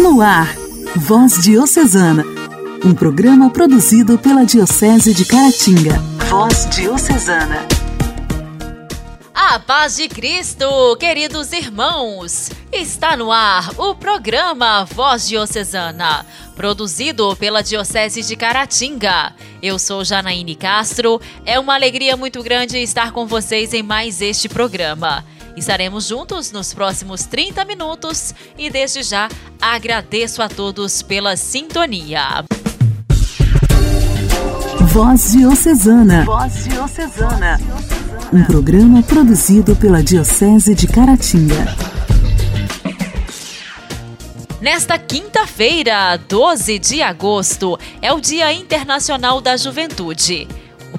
No ar, Voz Diocesana, um programa produzido pela Diocese de Caratinga. Voz Diocesana. A paz de Cristo, queridos irmãos! Está no ar o programa Voz Diocesana, produzido pela Diocese de Caratinga. Eu sou Janaíne Castro, é uma alegria muito grande estar com vocês em mais este programa. Estaremos juntos nos próximos 30 minutos e desde já agradeço a todos pela sintonia. Voz Diocesana. Voz Diocesana. Um programa produzido pela Diocese de Caratinga. Nesta quinta-feira, 12 de agosto, é o Dia Internacional da Juventude.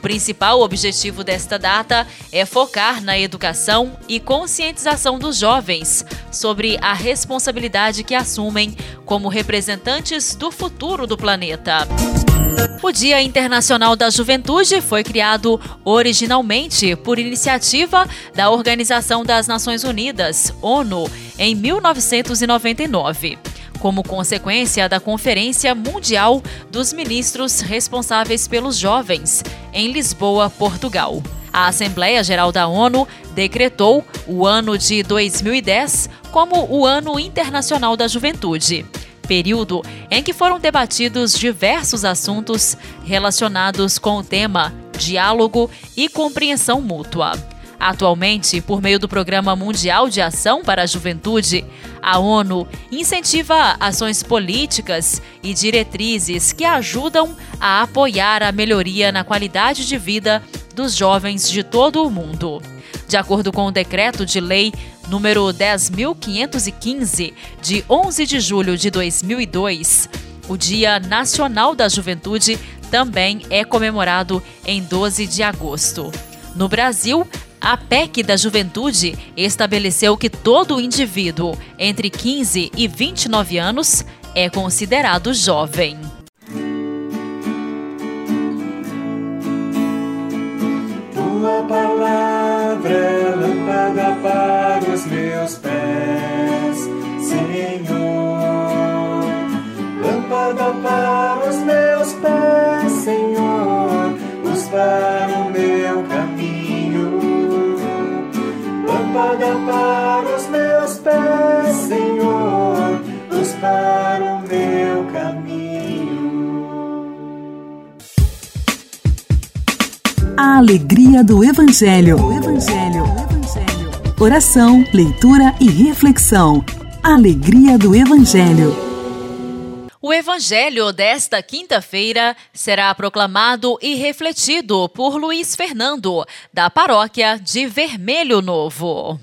O principal objetivo desta data é focar na educação e conscientização dos jovens sobre a responsabilidade que assumem como representantes do futuro do planeta. O Dia Internacional da Juventude foi criado originalmente por iniciativa da Organização das Nações Unidas, ONU, em 1999 como consequência da Conferência Mundial dos Ministros Responsáveis pelos Jovens, em Lisboa, Portugal. A Assembleia Geral da ONU decretou o ano de 2010 como o Ano Internacional da Juventude período em que foram debatidos diversos assuntos relacionados com o tema diálogo e compreensão mútua. Atualmente, por meio do Programa Mundial de Ação para a Juventude, a ONU incentiva ações políticas e diretrizes que ajudam a apoiar a melhoria na qualidade de vida dos jovens de todo o mundo. De acordo com o decreto de lei número 10.515, de 11 de julho de 2002, o Dia Nacional da Juventude também é comemorado em 12 de agosto. No Brasil, a PEC da Juventude estabeleceu que todo indivíduo entre 15 e 29 anos é considerado jovem. Tua palavra é lâmpada para os meus pés, Senhor. Lâmpada para os meus pés, Senhor. Luz para lâmpada para os meus pés, Senhor, luz para o meu caminho. A alegria do Evangelho. Evangelho. Evangelho. Oração, leitura e reflexão. Alegria do Evangelho. O evangelho desta quinta-feira será proclamado e refletido por Luiz Fernando, da paróquia de Vermelho Novo.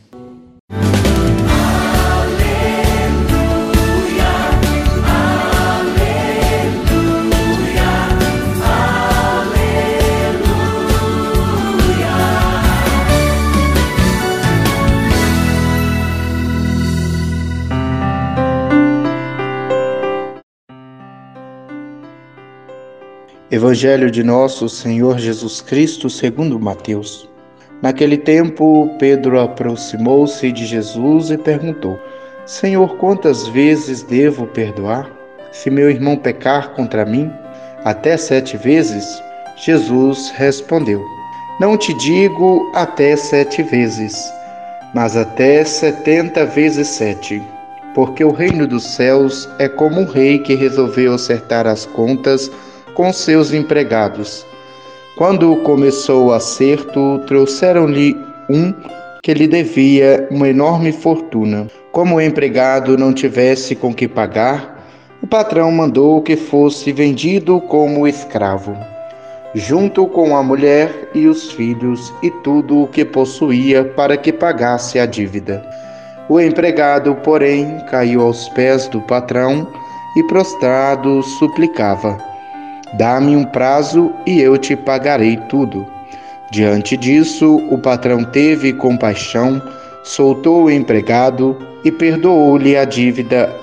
Evangelho de nosso Senhor Jesus Cristo, segundo Mateus. Naquele tempo, Pedro aproximou-se de Jesus e perguntou: Senhor, quantas vezes devo perdoar? Se meu irmão pecar contra mim, até sete vezes? Jesus respondeu: Não te digo até sete vezes, mas até setenta vezes sete. Porque o reino dos céus é como um rei que resolveu acertar as contas com seus empregados. Quando começou o acerto, trouxeram-lhe um que lhe devia uma enorme fortuna. Como o empregado não tivesse com que pagar, o patrão mandou que fosse vendido como escravo, junto com a mulher e os filhos e tudo o que possuía para que pagasse a dívida. O empregado, porém, caiu aos pés do patrão e prostrado suplicava: Dá-me um prazo e eu te pagarei tudo. Diante disso, o patrão teve compaixão, soltou o empregado e perdoou-lhe a dívida.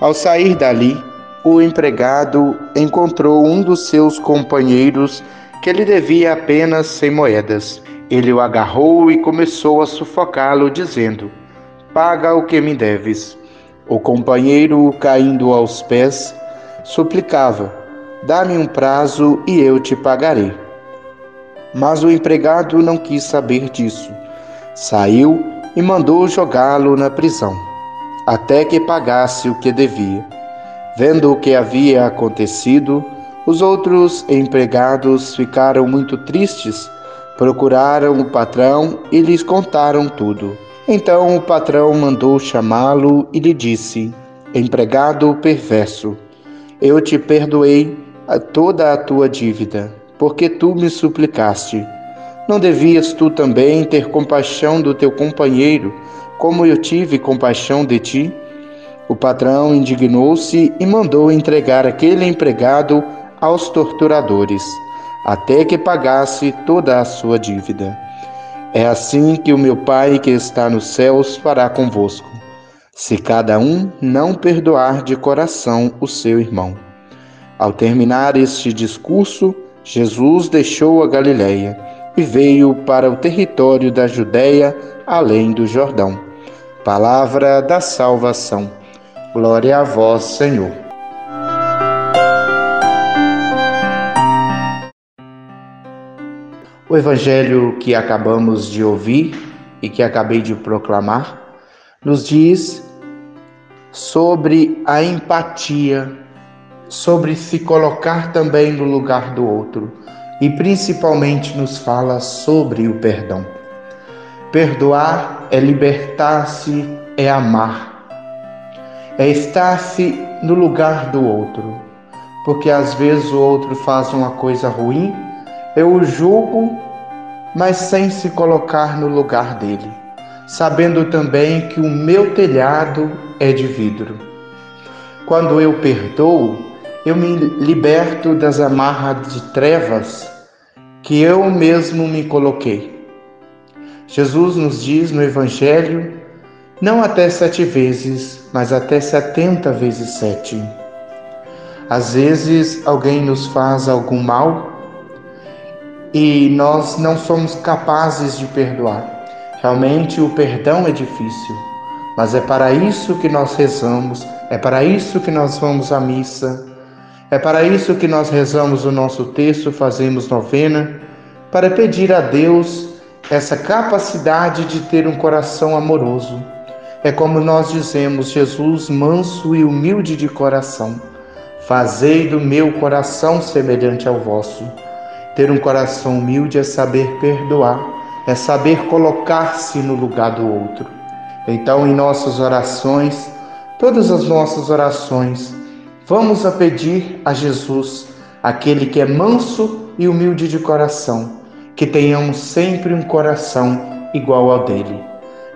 Ao sair dali, o empregado encontrou um dos seus companheiros que lhe devia apenas cem moedas. Ele o agarrou e começou a sufocá-lo, dizendo: Paga o que me deves. O companheiro, caindo aos pés, suplicava: Dá-me um prazo e eu te pagarei. Mas o empregado não quis saber disso. Saiu e mandou jogá-lo na prisão, até que pagasse o que devia. Vendo o que havia acontecido, os outros empregados ficaram muito tristes, procuraram o patrão e lhes contaram tudo. Então o patrão mandou chamá-lo e lhe disse: Empregado perverso, eu te perdoei toda a tua dívida, porque tu me suplicaste. Não devias tu também ter compaixão do teu companheiro, como eu tive compaixão de ti? O patrão indignou-se e mandou entregar aquele empregado aos torturadores, até que pagasse toda a sua dívida. É assim que o meu Pai que está nos céus fará convosco, se cada um não perdoar de coração o seu irmão. Ao terminar este discurso, Jesus deixou a Galiléia e veio para o território da Judéia, além do Jordão. Palavra da salvação. Glória a vós, Senhor. O evangelho que acabamos de ouvir e que acabei de proclamar nos diz sobre a empatia sobre se colocar também no lugar do outro e principalmente nos fala sobre o perdão. Perdoar é libertar-se, é amar, é estar-se no lugar do outro, porque às vezes o outro faz uma coisa ruim, eu o julgo, mas sem se colocar no lugar dele, sabendo também que o meu telhado é de vidro. Quando eu perdoo, eu me liberto das amarras de trevas que eu mesmo me coloquei. Jesus nos diz no Evangelho, não até sete vezes, mas até setenta vezes sete. Às vezes alguém nos faz algum mal e nós não somos capazes de perdoar. Realmente o perdão é difícil, mas é para isso que nós rezamos, é para isso que nós vamos à missa, é para isso que nós rezamos o nosso texto, fazemos novena, para pedir a Deus essa capacidade de ter um coração amoroso. É como nós dizemos, Jesus, manso e humilde de coração, fazei do meu coração semelhante ao vosso. Ter um coração humilde é saber perdoar, é saber colocar-se no lugar do outro. Então, em nossas orações, todas as nossas orações, Vamos a pedir a Jesus, aquele que é manso e humilde de coração, que tenhamos sempre um coração igual ao dele,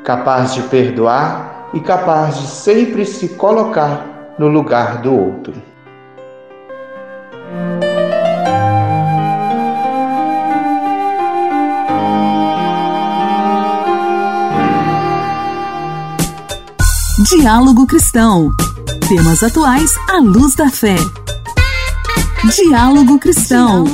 capaz de perdoar e capaz de sempre se colocar no lugar do outro. Diálogo Cristão. Temas atuais à luz da fé. Diálogo Cristão.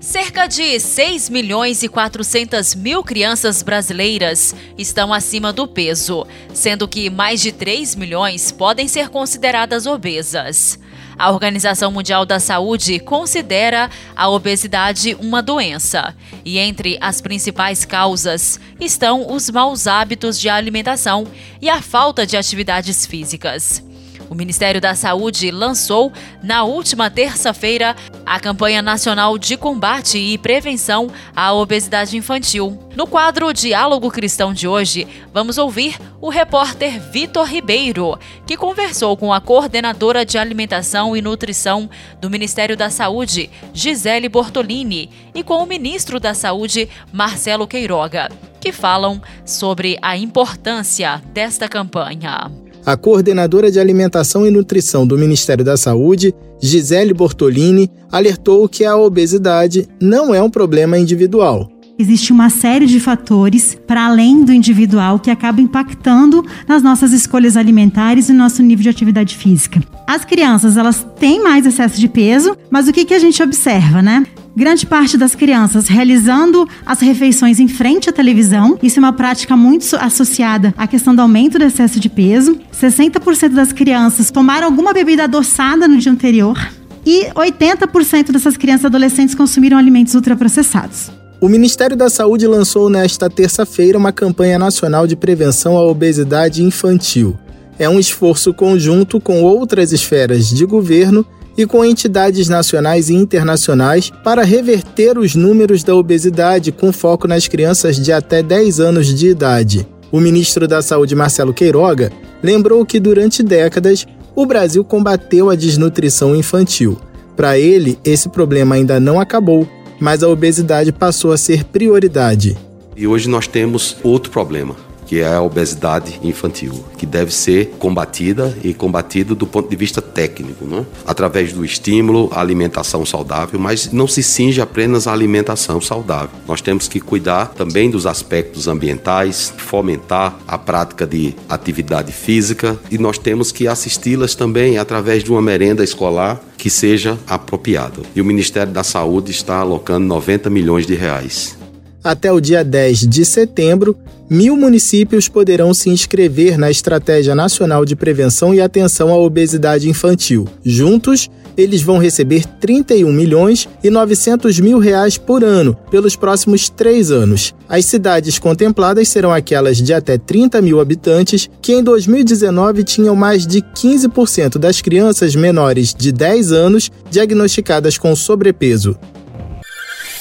Cerca de 6 milhões e 400 mil crianças brasileiras estão acima do peso, sendo que mais de 3 milhões podem ser consideradas obesas. A Organização Mundial da Saúde considera a obesidade uma doença e entre as principais causas estão os maus hábitos de alimentação e a falta de atividades físicas. O Ministério da Saúde lançou, na última terça-feira, a campanha nacional de combate e prevenção à obesidade infantil. No quadro Diálogo Cristão de hoje, vamos ouvir o repórter Vitor Ribeiro, que conversou com a coordenadora de alimentação e nutrição do Ministério da Saúde, Gisele Bortolini, e com o ministro da Saúde, Marcelo Queiroga, que falam sobre a importância desta campanha. A coordenadora de alimentação e nutrição do Ministério da Saúde, Gisele Bortolini, alertou que a obesidade não é um problema individual, Existe uma série de fatores para além do individual que acaba impactando nas nossas escolhas alimentares e no nosso nível de atividade física. As crianças, elas têm mais excesso de peso, mas o que, que a gente observa, né? Grande parte das crianças realizando as refeições em frente à televisão. Isso é uma prática muito associada à questão do aumento do excesso de peso. 60% das crianças tomaram alguma bebida adoçada no dia anterior. E 80% dessas crianças e adolescentes consumiram alimentos ultraprocessados. O Ministério da Saúde lançou nesta terça-feira uma campanha nacional de prevenção à obesidade infantil. É um esforço conjunto com outras esferas de governo e com entidades nacionais e internacionais para reverter os números da obesidade com foco nas crianças de até 10 anos de idade. O ministro da Saúde, Marcelo Queiroga, lembrou que durante décadas o Brasil combateu a desnutrição infantil. Para ele, esse problema ainda não acabou mas a obesidade passou a ser prioridade. E hoje nós temos outro problema, que é a obesidade infantil, que deve ser combatida e combatida do ponto de vista técnico, né? através do estímulo alimentação saudável, mas não se cinge apenas à alimentação saudável. Nós temos que cuidar também dos aspectos ambientais, fomentar a prática de atividade física e nós temos que assisti-las também através de uma merenda escolar que seja apropriado. E o Ministério da Saúde está alocando 90 milhões de reais. Até o dia 10 de setembro, mil municípios poderão se inscrever na Estratégia Nacional de Prevenção e Atenção à Obesidade Infantil. Juntos, eles vão receber 31 milhões e 900 mil reais por ano pelos próximos três anos. As cidades contempladas serão aquelas de até 30 mil habitantes, que em 2019 tinham mais de 15% das crianças menores de 10 anos diagnosticadas com sobrepeso.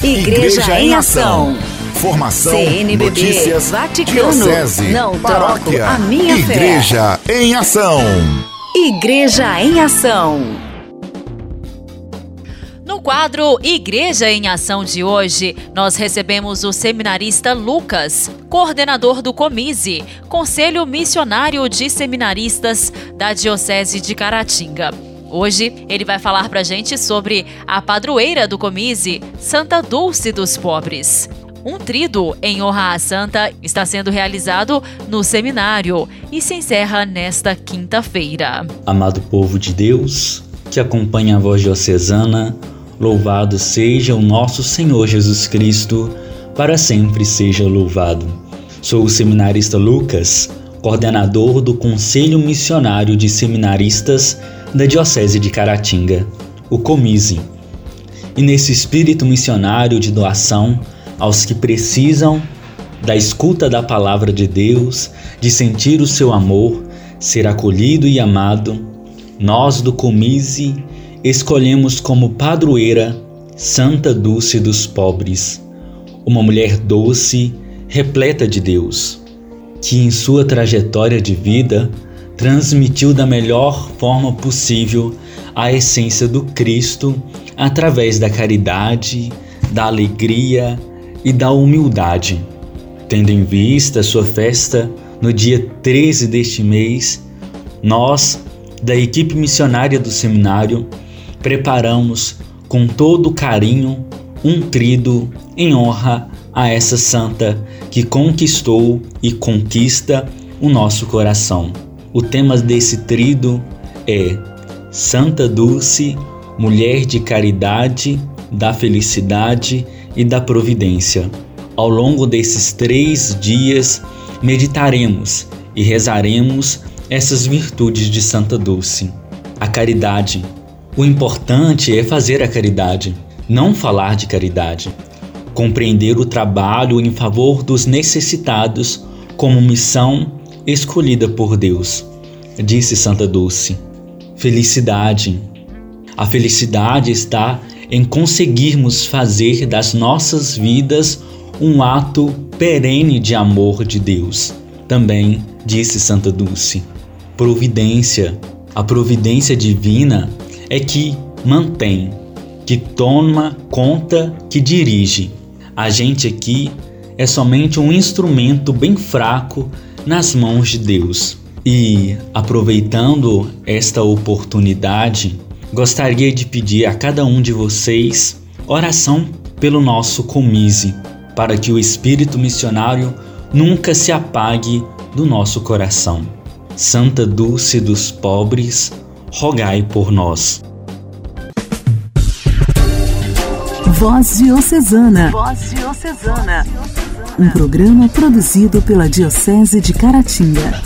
Igreja, Igreja em Ação. Formação, CNBB, notícias, Vaticano, diocese, não paróquia, a minha Igreja fé. em Ação. Igreja em Ação. No quadro Igreja em Ação de hoje, nós recebemos o seminarista Lucas, coordenador do Comise, Conselho Missionário de Seminaristas da Diocese de Caratinga. Hoje ele vai falar pra gente sobre a padroeira do Comise, Santa Dulce dos Pobres. Um trido em honra à santa está sendo realizado no seminário e se encerra nesta quinta-feira. Amado povo de Deus, que acompanha a voz diocesana, louvado seja o nosso Senhor Jesus Cristo, para sempre seja louvado. Sou o seminarista Lucas, coordenador do Conselho Missionário de Seminaristas da Diocese de Caratinga, o Comise. E nesse espírito missionário de doação aos que precisam da escuta da palavra de Deus, de sentir o seu amor, ser acolhido e amado, nós do Comise escolhemos como padroeira Santa Dulce dos Pobres, uma mulher doce, repleta de Deus, que em sua trajetória de vida transmitiu da melhor forma possível a essência do Cristo através da caridade, da alegria e da humildade. Tendo em vista sua festa no dia 13 deste mês, nós, da equipe missionária do seminário, preparamos com todo carinho um trido em honra a essa santa que conquistou e conquista o nosso coração. O tema desse trido é Santa Dulce, mulher de caridade, da felicidade e da providência. Ao longo desses três dias, meditaremos e rezaremos essas virtudes de Santa Dulce. A caridade. O importante é fazer a caridade, não falar de caridade. Compreender o trabalho em favor dos necessitados como missão escolhida por Deus, disse Santa Dulce. Felicidade. A felicidade está em conseguirmos fazer das nossas vidas um ato perene de amor de Deus. Também disse Santa Dulce. Providência. A providência divina é que mantém, que toma conta, que dirige. A gente aqui é somente um instrumento bem fraco nas mãos de Deus. E aproveitando esta oportunidade, gostaria de pedir a cada um de vocês oração pelo nosso comise, para que o espírito missionário nunca se apague do nosso coração. Santa Dulce dos Pobres, rogai por nós. Voz Diocesana. Voz Diocesana. Um programa produzido pela Diocese de Caratinga.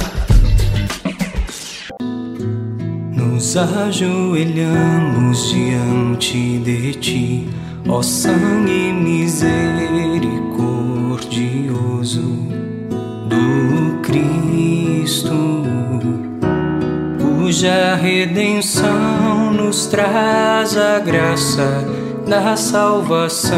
Nos ajoelhamos diante de ti, ó sangue misericordioso do Cristo, cuja redenção nos traz a graça da salvação,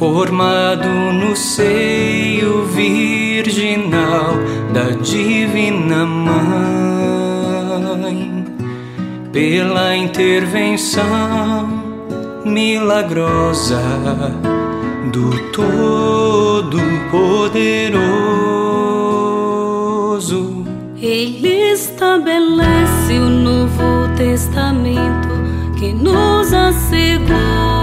formado no seio virginal da Divina Mãe, pela intervenção milagrosa do Todo-Poderoso. Ele estabelece o Novo Testamento que nos assegura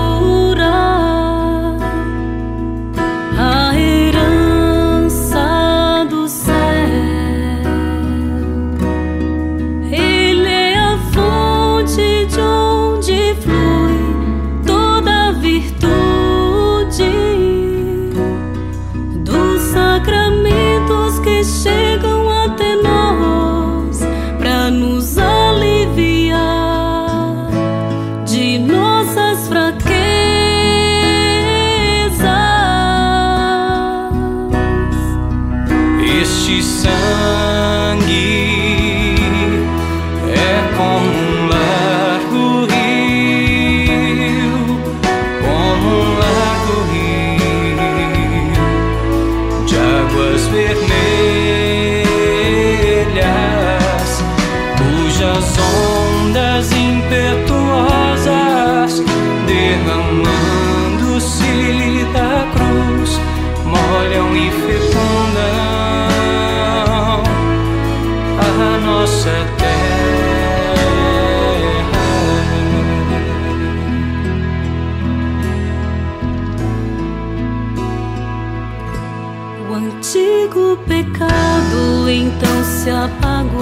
antigo pecado então se apagou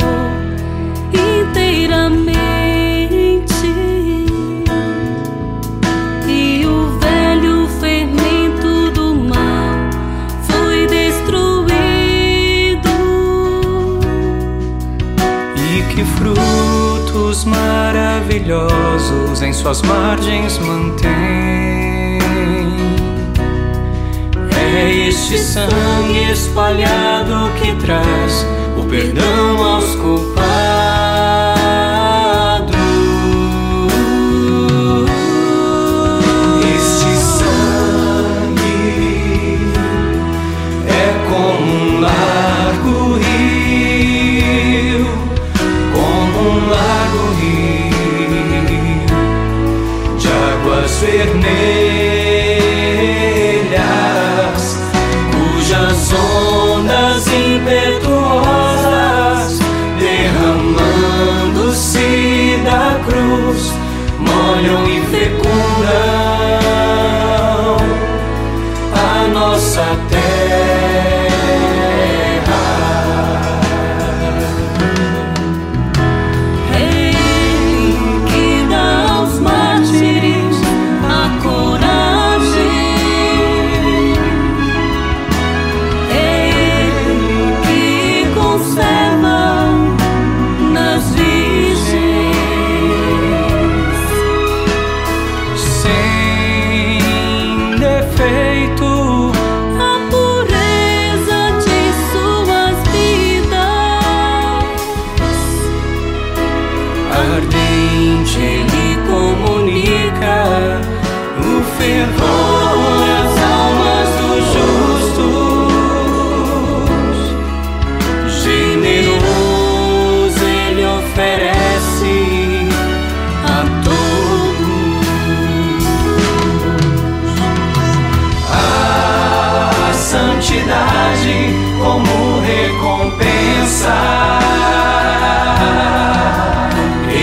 inteiramente e o velho fermento do mal foi destruído. E que frutos maravilhosos em suas margens mantém. Este sangue espalhado que traz o perdão aos culpados. Este sangue é como um largo rio, como um largo rio de águas vermelhas,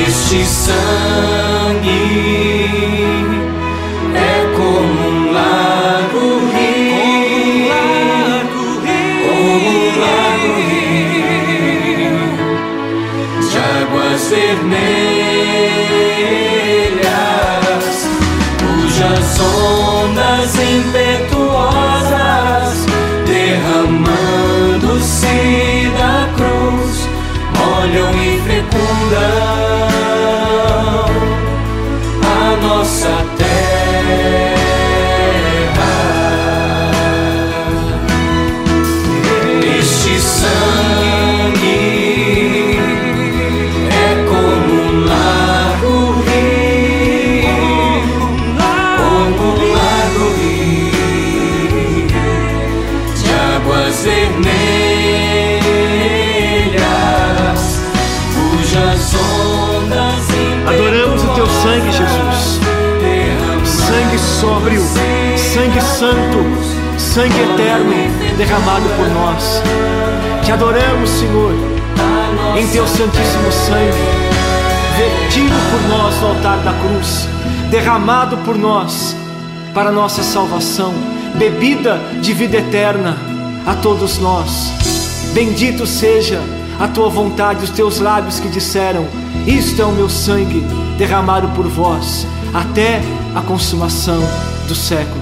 Este sangue é como um lago rio, como um lago rio de águas vermelhas, cujas ondas impetuosas derramando-se. Sangue eterno derramado por nós. Te adoramos, Senhor, em teu santíssimo sangue, vertido por nós no altar da cruz, derramado por nós para nossa salvação, bebida de vida eterna a todos nós. Bendito seja a tua vontade, os teus lábios que disseram: Isto é o meu sangue derramado por vós, até a consumação do século.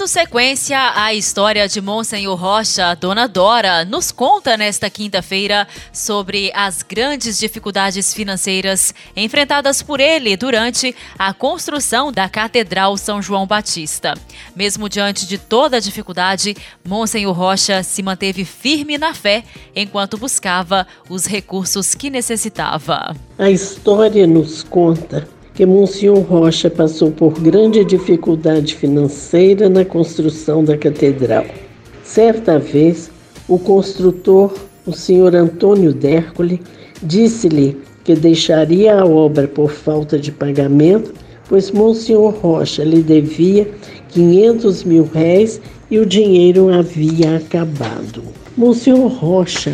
Dando sequência à história de Monsenhor Rocha, Dona Dora nos conta nesta quinta-feira sobre as grandes dificuldades financeiras enfrentadas por ele durante a construção da Catedral São João Batista. Mesmo diante de toda a dificuldade, Monsenhor Rocha se manteve firme na fé enquanto buscava os recursos que necessitava. A história nos conta que Monsenhor Rocha passou por grande dificuldade financeira na construção da catedral. Certa vez, o construtor, o senhor Antônio Dércole, disse-lhe que deixaria a obra por falta de pagamento, pois Monsenhor Rocha lhe devia 500 mil réis e o dinheiro havia acabado. Monsenhor Rocha,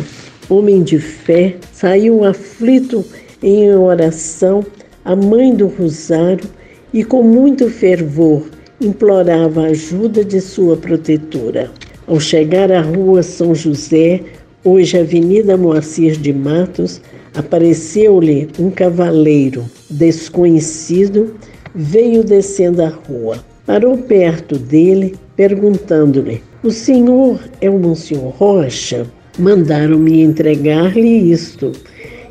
homem de fé, saiu aflito em oração a mãe do Rosário e com muito fervor implorava a ajuda de sua protetora. Ao chegar à rua São José, hoje Avenida Moacir de Matos, apareceu-lhe um cavaleiro desconhecido, veio descendo a rua. Parou perto dele, perguntando-lhe: O senhor é o Monsenhor Rocha? Mandaram-me entregar-lhe isto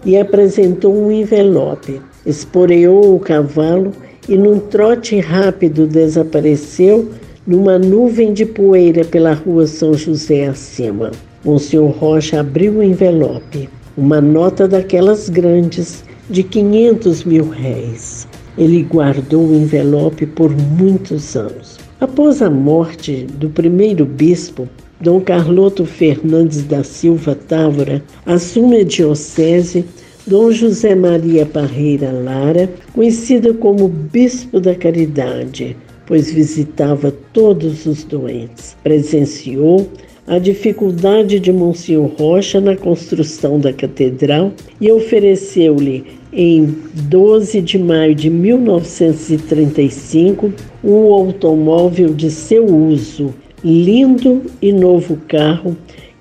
e apresentou um envelope. Esporeou o cavalo e, num trote rápido, desapareceu numa nuvem de poeira pela rua São José acima. Monsenhor Rocha abriu o envelope, uma nota daquelas grandes, de 500 mil réis. Ele guardou o envelope por muitos anos. Após a morte do primeiro bispo, Dom Carloto Fernandes da Silva Távora assume a diocese Dom José Maria Parreira Lara, conhecido como Bispo da Caridade, pois visitava todos os doentes. Presenciou a dificuldade de Monsenhor Rocha na construção da catedral e ofereceu-lhe, em 12 de maio de 1935, um automóvel de seu uso, lindo e novo carro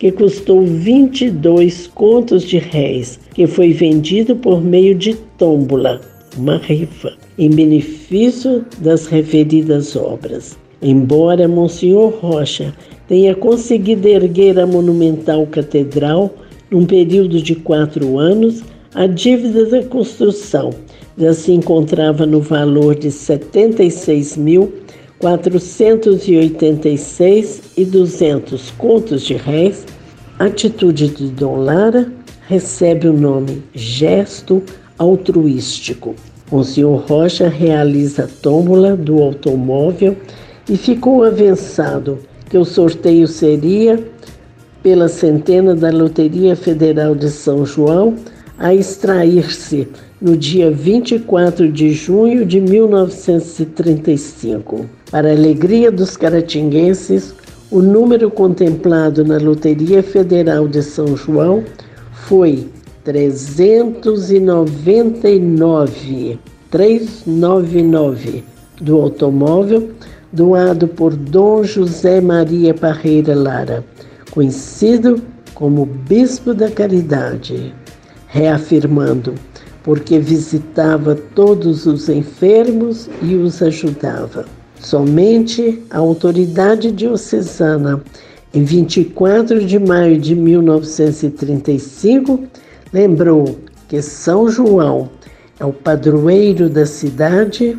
que custou 22 contos de réis, que foi vendido por meio de tómbola, uma rifa, em benefício das referidas obras. Embora Monsenhor Rocha tenha conseguido erguer a monumental catedral num período de quatro anos, a dívida da construção já se encontrava no valor de 76 mil 486 e 200 contos de réis, atitude de Dom Lara recebe o nome Gesto Altruístico. O senhor Rocha realiza a tômbola do automóvel e ficou avançado que o sorteio seria pela centena da Loteria Federal de São João a extrair-se no dia 24 de junho de 1935. Para a alegria dos caratinguenses, o número contemplado na Loteria Federal de São João foi 399 399 do automóvel doado por Dom José Maria Parreira Lara, conhecido como Bispo da Caridade, reafirmando porque visitava todos os enfermos e os ajudava. Somente a autoridade diocesana, em 24 de maio de 1935, lembrou que São João é o padroeiro da cidade,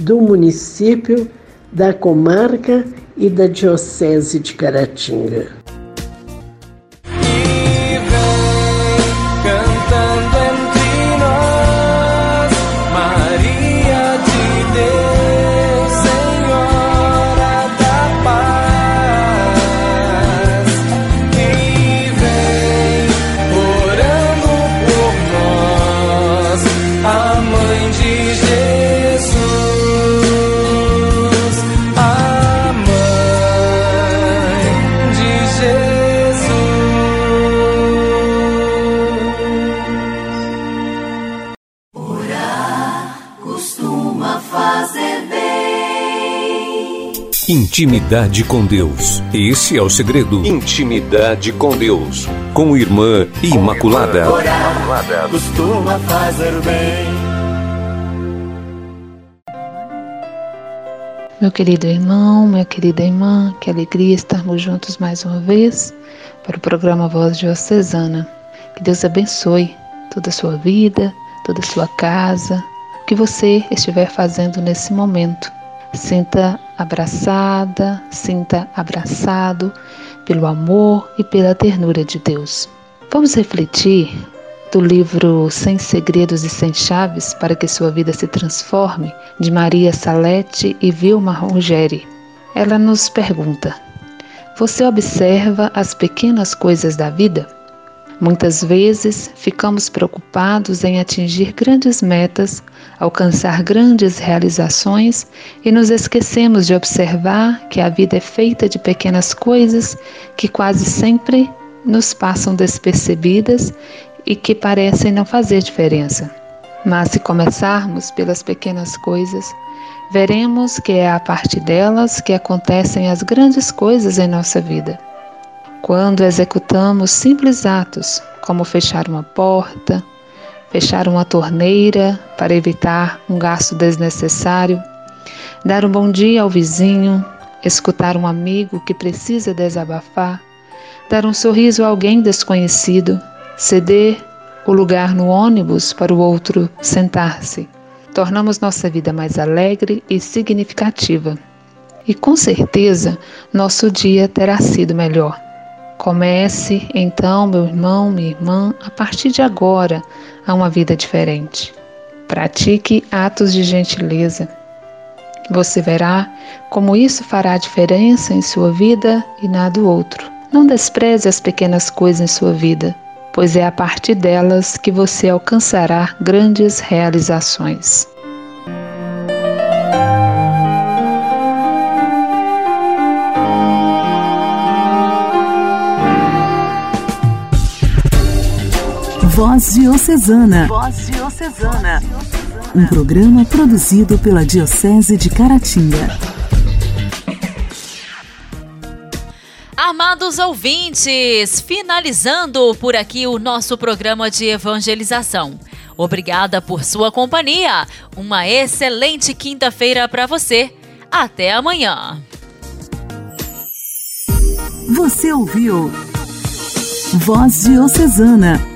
do município, da comarca e da diocese de Caratinga. Intimidade com Deus. Esse é o segredo. Intimidade com Deus. Com Irmã Imaculada. Orar costuma fazer bem. Meu querido irmão, minha querida irmã, que alegria estarmos juntos mais uma vez para o programa Voz Diocesana. Que Deus abençoe toda a sua vida, toda a sua casa, o que você estiver fazendo nesse momento. Sinta abraçada, sinta abraçado pelo amor e pela ternura de Deus. Vamos refletir do livro Sem Segredos e Sem Chaves para que sua vida se transforme, de Maria Salete e Vilma Rogeri. Ela nos pergunta: Você observa as pequenas coisas da vida? Muitas vezes ficamos preocupados em atingir grandes metas, alcançar grandes realizações e nos esquecemos de observar que a vida é feita de pequenas coisas que quase sempre nos passam despercebidas e que parecem não fazer diferença. Mas se começarmos pelas pequenas coisas, veremos que é a partir delas que acontecem as grandes coisas em nossa vida. Quando executamos simples atos, como fechar uma porta, fechar uma torneira para evitar um gasto desnecessário, dar um bom dia ao vizinho, escutar um amigo que precisa desabafar, dar um sorriso a alguém desconhecido, ceder o lugar no ônibus para o outro sentar-se. Tornamos nossa vida mais alegre e significativa. E com certeza nosso dia terá sido melhor. Comece então, meu irmão, minha irmã, a partir de agora, a uma vida diferente. Pratique atos de gentileza. Você verá como isso fará diferença em sua vida e na do outro. Não despreze as pequenas coisas em sua vida, pois é a partir delas que você alcançará grandes realizações. Voz Diocesana. Voz Diocesana. Um programa produzido pela Diocese de Caratinga. Amados ouvintes, finalizando por aqui o nosso programa de evangelização. Obrigada por sua companhia. Uma excelente quinta-feira para você. Até amanhã. Você ouviu Voz Diocesana